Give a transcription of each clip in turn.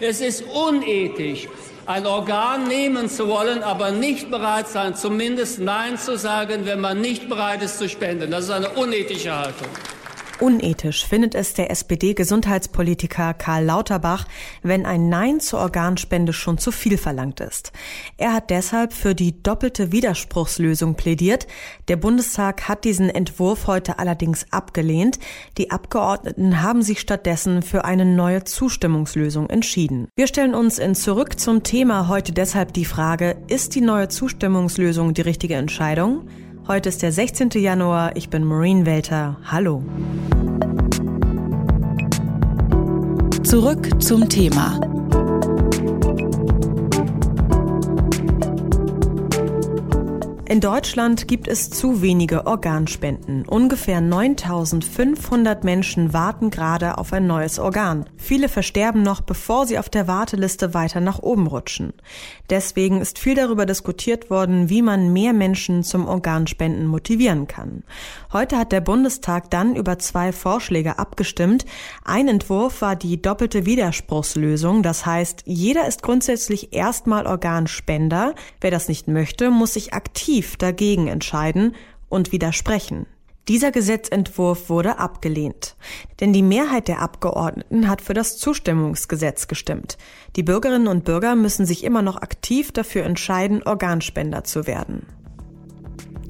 Es ist unethisch, ein Organ nehmen zu wollen, aber nicht bereit sein, zumindest Nein zu sagen, wenn man nicht bereit ist zu spenden. Das ist eine unethische Haltung. Unethisch findet es der SPD-Gesundheitspolitiker Karl Lauterbach, wenn ein Nein zur Organspende schon zu viel verlangt ist. Er hat deshalb für die doppelte Widerspruchslösung plädiert. Der Bundestag hat diesen Entwurf heute allerdings abgelehnt. Die Abgeordneten haben sich stattdessen für eine neue Zustimmungslösung entschieden. Wir stellen uns in Zurück zum Thema heute deshalb die Frage, ist die neue Zustimmungslösung die richtige Entscheidung? Heute ist der 16. Januar. Ich bin Maureen Welter. Hallo. Zurück zum Thema. In Deutschland gibt es zu wenige Organspenden. Ungefähr 9500 Menschen warten gerade auf ein neues Organ. Viele versterben noch, bevor sie auf der Warteliste weiter nach oben rutschen. Deswegen ist viel darüber diskutiert worden, wie man mehr Menschen zum Organspenden motivieren kann. Heute hat der Bundestag dann über zwei Vorschläge abgestimmt. Ein Entwurf war die doppelte Widerspruchslösung. Das heißt, jeder ist grundsätzlich erstmal Organspender. Wer das nicht möchte, muss sich aktiv aktiv dagegen entscheiden und widersprechen. Dieser Gesetzentwurf wurde abgelehnt, denn die Mehrheit der Abgeordneten hat für das Zustimmungsgesetz gestimmt. Die Bürgerinnen und Bürger müssen sich immer noch aktiv dafür entscheiden, Organspender zu werden.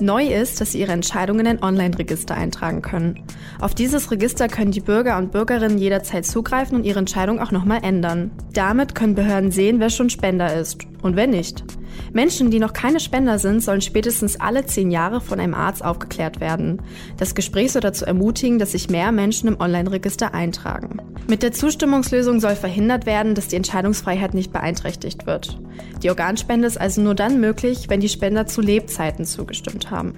Neu ist, dass Sie Ihre Entscheidungen in ein Online-Register eintragen können. Auf dieses Register können die Bürger und Bürgerinnen jederzeit zugreifen und ihre Entscheidung auch nochmal ändern. Damit können Behörden sehen, wer schon Spender ist und wer nicht. Menschen, die noch keine Spender sind, sollen spätestens alle zehn Jahre von einem Arzt aufgeklärt werden. Das Gespräch soll dazu ermutigen, dass sich mehr Menschen im Online-Register eintragen. Mit der Zustimmungslösung soll verhindert werden, dass die Entscheidungsfreiheit nicht beeinträchtigt wird. Die Organspende ist also nur dann möglich, wenn die Spender zu Lebzeiten zugestimmt haben.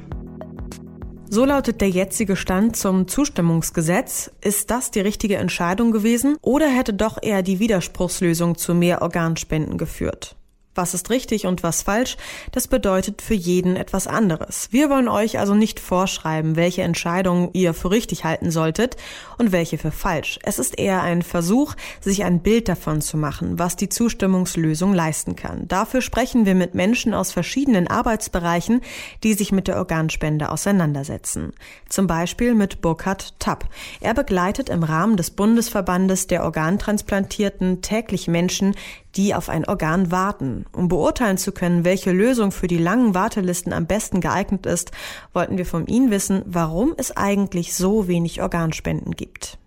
So lautet der jetzige Stand zum Zustimmungsgesetz. Ist das die richtige Entscheidung gewesen oder hätte doch eher die Widerspruchslösung zu mehr Organspenden geführt? Was ist richtig und was falsch, das bedeutet für jeden etwas anderes. Wir wollen euch also nicht vorschreiben, welche Entscheidung ihr für richtig halten solltet und welche für falsch. Es ist eher ein Versuch, sich ein Bild davon zu machen, was die Zustimmungslösung leisten kann. Dafür sprechen wir mit Menschen aus verschiedenen Arbeitsbereichen, die sich mit der Organspende auseinandersetzen. Zum Beispiel mit Burkhard Tapp. Er begleitet im Rahmen des Bundesverbandes der Organtransplantierten täglich Menschen, die auf ein Organ warten. Um beurteilen zu können, welche Lösung für die langen Wartelisten am besten geeignet ist, wollten wir von Ihnen wissen, warum es eigentlich so wenig Organspenden gibt.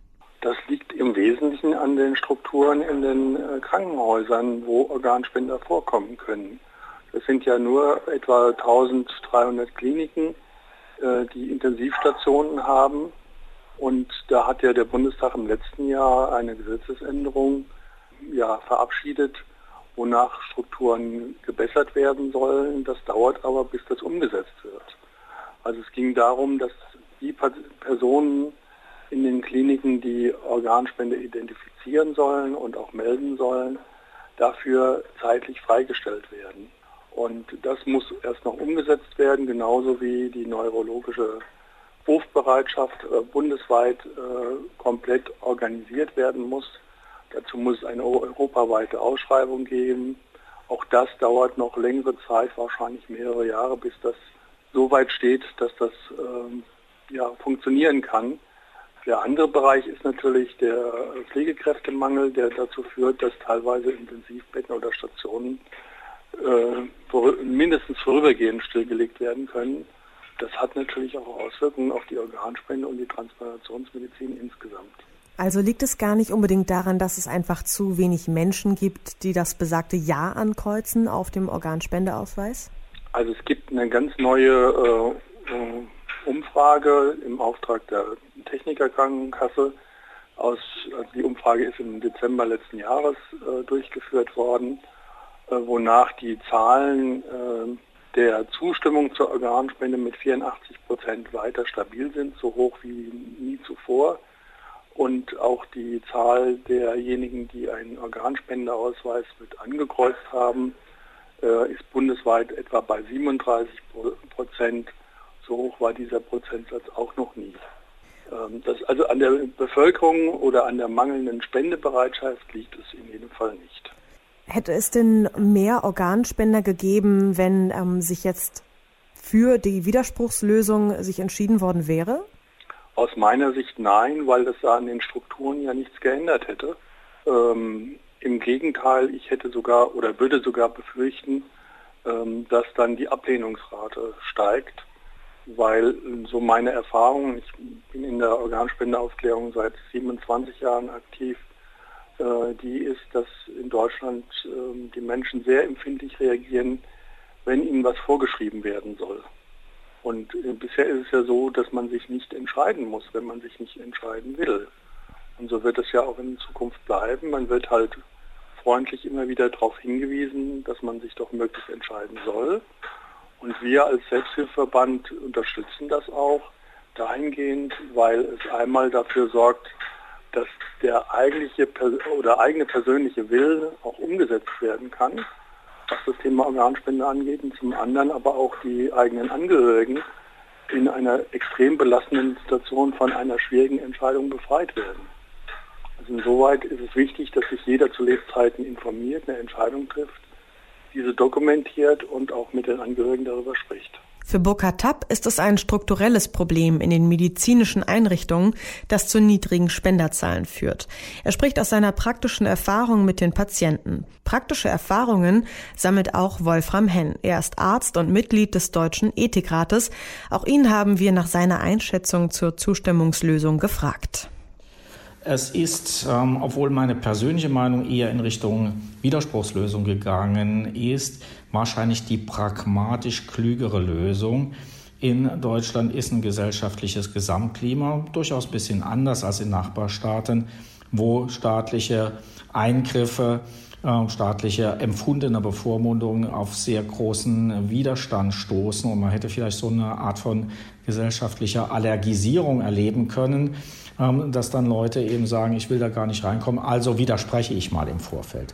Das liegt im Wesentlichen an den Strukturen in den äh, Krankenhäusern, wo Organspender vorkommen können. Es sind ja nur etwa 1300 Kliniken, äh, die Intensivstationen haben. Und da hat ja der Bundestag im letzten Jahr eine Gesetzesänderung ja, verabschiedet, wonach Strukturen gebessert werden sollen. Das dauert aber, bis das umgesetzt wird. Also es ging darum, dass die Personen in den Kliniken, die Organspende identifizieren sollen und auch melden sollen, dafür zeitlich freigestellt werden. Und das muss erst noch umgesetzt werden, genauso wie die neurologische Rufbereitschaft äh, bundesweit äh, komplett organisiert werden muss. Dazu muss es eine europaweite Ausschreibung geben. Auch das dauert noch längere Zeit, wahrscheinlich mehrere Jahre, bis das so weit steht, dass das ähm, ja, funktionieren kann. Der andere Bereich ist natürlich der Pflegekräftemangel, der dazu führt, dass teilweise Intensivbetten oder Stationen äh, mindestens vorübergehend stillgelegt werden können. Das hat natürlich auch Auswirkungen auf die Organspende und die Transplantationsmedizin insgesamt. Also liegt es gar nicht unbedingt daran, dass es einfach zu wenig Menschen gibt, die das besagte Ja ankreuzen auf dem Organspendeausweis? Also es gibt eine ganz neue äh, äh Umfrage im Auftrag der Technikerkrankenkasse. Aus, also die Umfrage ist im Dezember letzten Jahres äh, durchgeführt worden, äh, wonach die Zahlen äh, der Zustimmung zur Organspende mit 84 Prozent weiter stabil sind, so hoch wie nie zuvor und auch die Zahl derjenigen, die einen Organspendeausweis mit angekreuzt haben, äh, ist bundesweit etwa bei 37 Prozent. So hoch war dieser Prozentsatz auch noch nie. Ähm, das, also an der Bevölkerung oder an der mangelnden Spendebereitschaft liegt es in jedem Fall nicht. Hätte es denn mehr Organspender gegeben, wenn ähm, sich jetzt für die Widerspruchslösung sich entschieden worden wäre? Aus meiner Sicht nein, weil das an den Strukturen ja nichts geändert hätte. Ähm, Im Gegenteil, ich hätte sogar oder würde sogar befürchten, ähm, dass dann die Ablehnungsrate steigt, weil so meine Erfahrung, ich bin in der Organspendeaufklärung seit 27 Jahren aktiv, äh, die ist, dass in Deutschland äh, die Menschen sehr empfindlich reagieren, wenn ihnen was vorgeschrieben werden soll. Und äh, bisher ist es ja so, dass man sich nicht entscheiden muss, wenn man sich nicht entscheiden will. Und so wird es ja auch in Zukunft bleiben. Man wird halt freundlich immer wieder darauf hingewiesen, dass man sich doch möglichst entscheiden soll. Und wir als Selbsthilfeverband unterstützen das auch dahingehend, weil es einmal dafür sorgt, dass der eigentliche oder eigene persönliche Wille auch umgesetzt werden kann, was das Thema Organspende angeht, und zum anderen aber auch die eigenen Angehörigen in einer extrem belastenden Situation von einer schwierigen Entscheidung befreit werden. Also insoweit ist es wichtig, dass sich jeder zu Lebzeiten informiert, eine Entscheidung trifft, diese dokumentiert und auch mit den Angehörigen darüber spricht. Für Burkhard Tapp ist es ein strukturelles Problem in den medizinischen Einrichtungen, das zu niedrigen Spenderzahlen führt. Er spricht aus seiner praktischen Erfahrung mit den Patienten. Praktische Erfahrungen sammelt auch Wolfram Henn. Er ist Arzt und Mitglied des Deutschen Ethikrates. Auch ihn haben wir nach seiner Einschätzung zur Zustimmungslösung gefragt. Es ist, ähm, obwohl meine persönliche Meinung eher in Richtung Widerspruchslösung gegangen ist, wahrscheinlich die pragmatisch klügere Lösung. In Deutschland ist ein gesellschaftliches Gesamtklima durchaus ein bisschen anders als in Nachbarstaaten, wo staatliche Eingriffe, äh, staatliche empfundene Bevormundungen auf sehr großen Widerstand stoßen und man hätte vielleicht so eine Art von gesellschaftlicher Allergisierung erleben können dass dann Leute eben sagen, ich will da gar nicht reinkommen, also widerspreche ich mal im Vorfeld.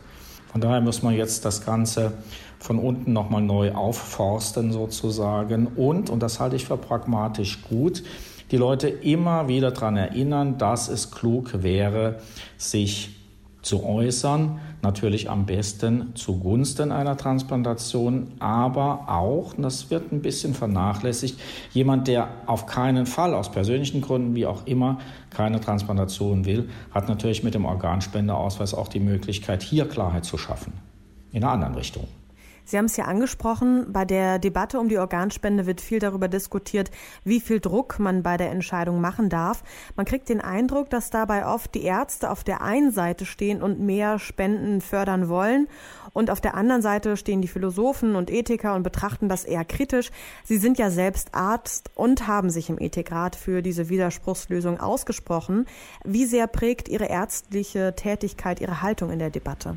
Von daher muss man jetzt das Ganze von unten nochmal neu aufforsten sozusagen. Und, und das halte ich für pragmatisch gut, die Leute immer wieder daran erinnern, dass es klug wäre, sich zu äußern, natürlich am besten zugunsten einer Transplantation, aber auch, und das wird ein bisschen vernachlässigt, jemand, der auf keinen Fall aus persönlichen Gründen, wie auch immer, keine Transplantation will, hat natürlich mit dem Organspendeausweis auch die Möglichkeit, hier Klarheit zu schaffen, in einer anderen Richtung. Sie haben es ja angesprochen, bei der Debatte um die Organspende wird viel darüber diskutiert, wie viel Druck man bei der Entscheidung machen darf. Man kriegt den Eindruck, dass dabei oft die Ärzte auf der einen Seite stehen und mehr Spenden fördern wollen und auf der anderen Seite stehen die Philosophen und Ethiker und betrachten das eher kritisch. Sie sind ja selbst Arzt und haben sich im Ethikrat für diese Widerspruchslösung ausgesprochen. Wie sehr prägt Ihre ärztliche Tätigkeit Ihre Haltung in der Debatte?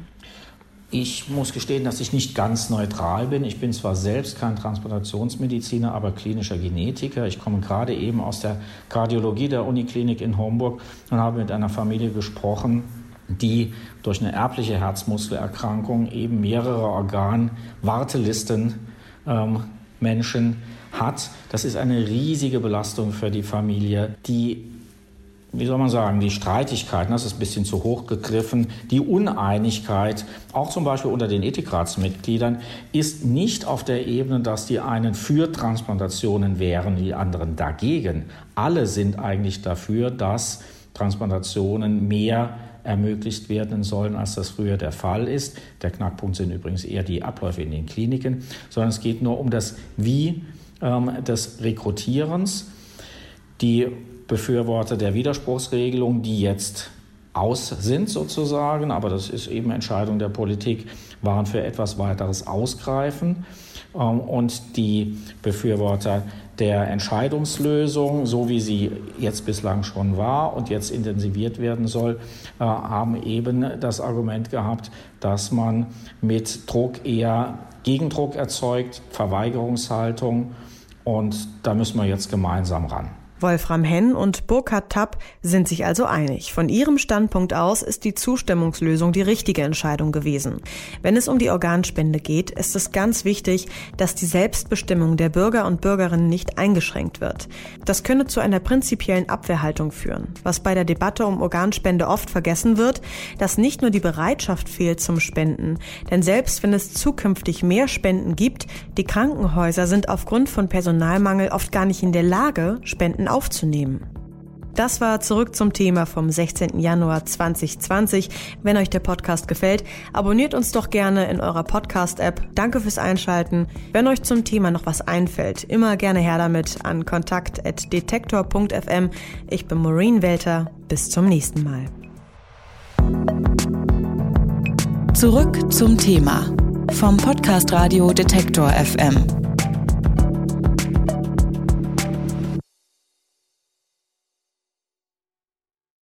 Ich muss gestehen, dass ich nicht ganz neutral bin. Ich bin zwar selbst kein Transplantationsmediziner, aber klinischer Genetiker. Ich komme gerade eben aus der Kardiologie der Uniklinik in Homburg und habe mit einer Familie gesprochen, die durch eine erbliche Herzmuskelerkrankung eben mehrere Organwartelisten ähm, Menschen hat. Das ist eine riesige Belastung für die Familie, die wie soll man sagen, die Streitigkeiten, das ist ein bisschen zu hoch gegriffen, die Uneinigkeit, auch zum Beispiel unter den Ethikratsmitgliedern, ist nicht auf der Ebene, dass die einen für Transplantationen wären, die anderen dagegen. Alle sind eigentlich dafür, dass Transplantationen mehr ermöglicht werden sollen, als das früher der Fall ist. Der Knackpunkt sind übrigens eher die Abläufe in den Kliniken, sondern es geht nur um das Wie ähm, des Rekrutierens. Die Befürworter der Widerspruchsregelung, die jetzt aus sind sozusagen, aber das ist eben Entscheidung der Politik, waren für etwas weiteres Ausgreifen. Ähm, und die Befürworter der Entscheidungslösung, so wie sie jetzt bislang schon war und jetzt intensiviert werden soll, äh, haben eben das Argument gehabt, dass man mit Druck eher Gegendruck erzeugt, Verweigerungshaltung. Und da müssen wir jetzt gemeinsam ran. Wolfram Henn und Burkhard Tapp sind sich also einig. Von ihrem Standpunkt aus ist die Zustimmungslösung die richtige Entscheidung gewesen. Wenn es um die Organspende geht, ist es ganz wichtig, dass die Selbstbestimmung der Bürger und Bürgerinnen nicht eingeschränkt wird. Das könne zu einer prinzipiellen Abwehrhaltung führen. Was bei der Debatte um Organspende oft vergessen wird, dass nicht nur die Bereitschaft fehlt zum Spenden, denn selbst wenn es zukünftig mehr Spenden gibt, die Krankenhäuser sind aufgrund von Personalmangel oft gar nicht in der Lage, Spenden aufzunehmen. Das war zurück zum Thema vom 16. Januar 2020. Wenn euch der Podcast gefällt, abonniert uns doch gerne in eurer Podcast-App. Danke fürs Einschalten. Wenn euch zum Thema noch was einfällt, immer gerne her damit an kontakt.detektor.fm. Ich bin Maureen Welter. Bis zum nächsten Mal. Zurück zum Thema vom Podcast Radio Detektor FM.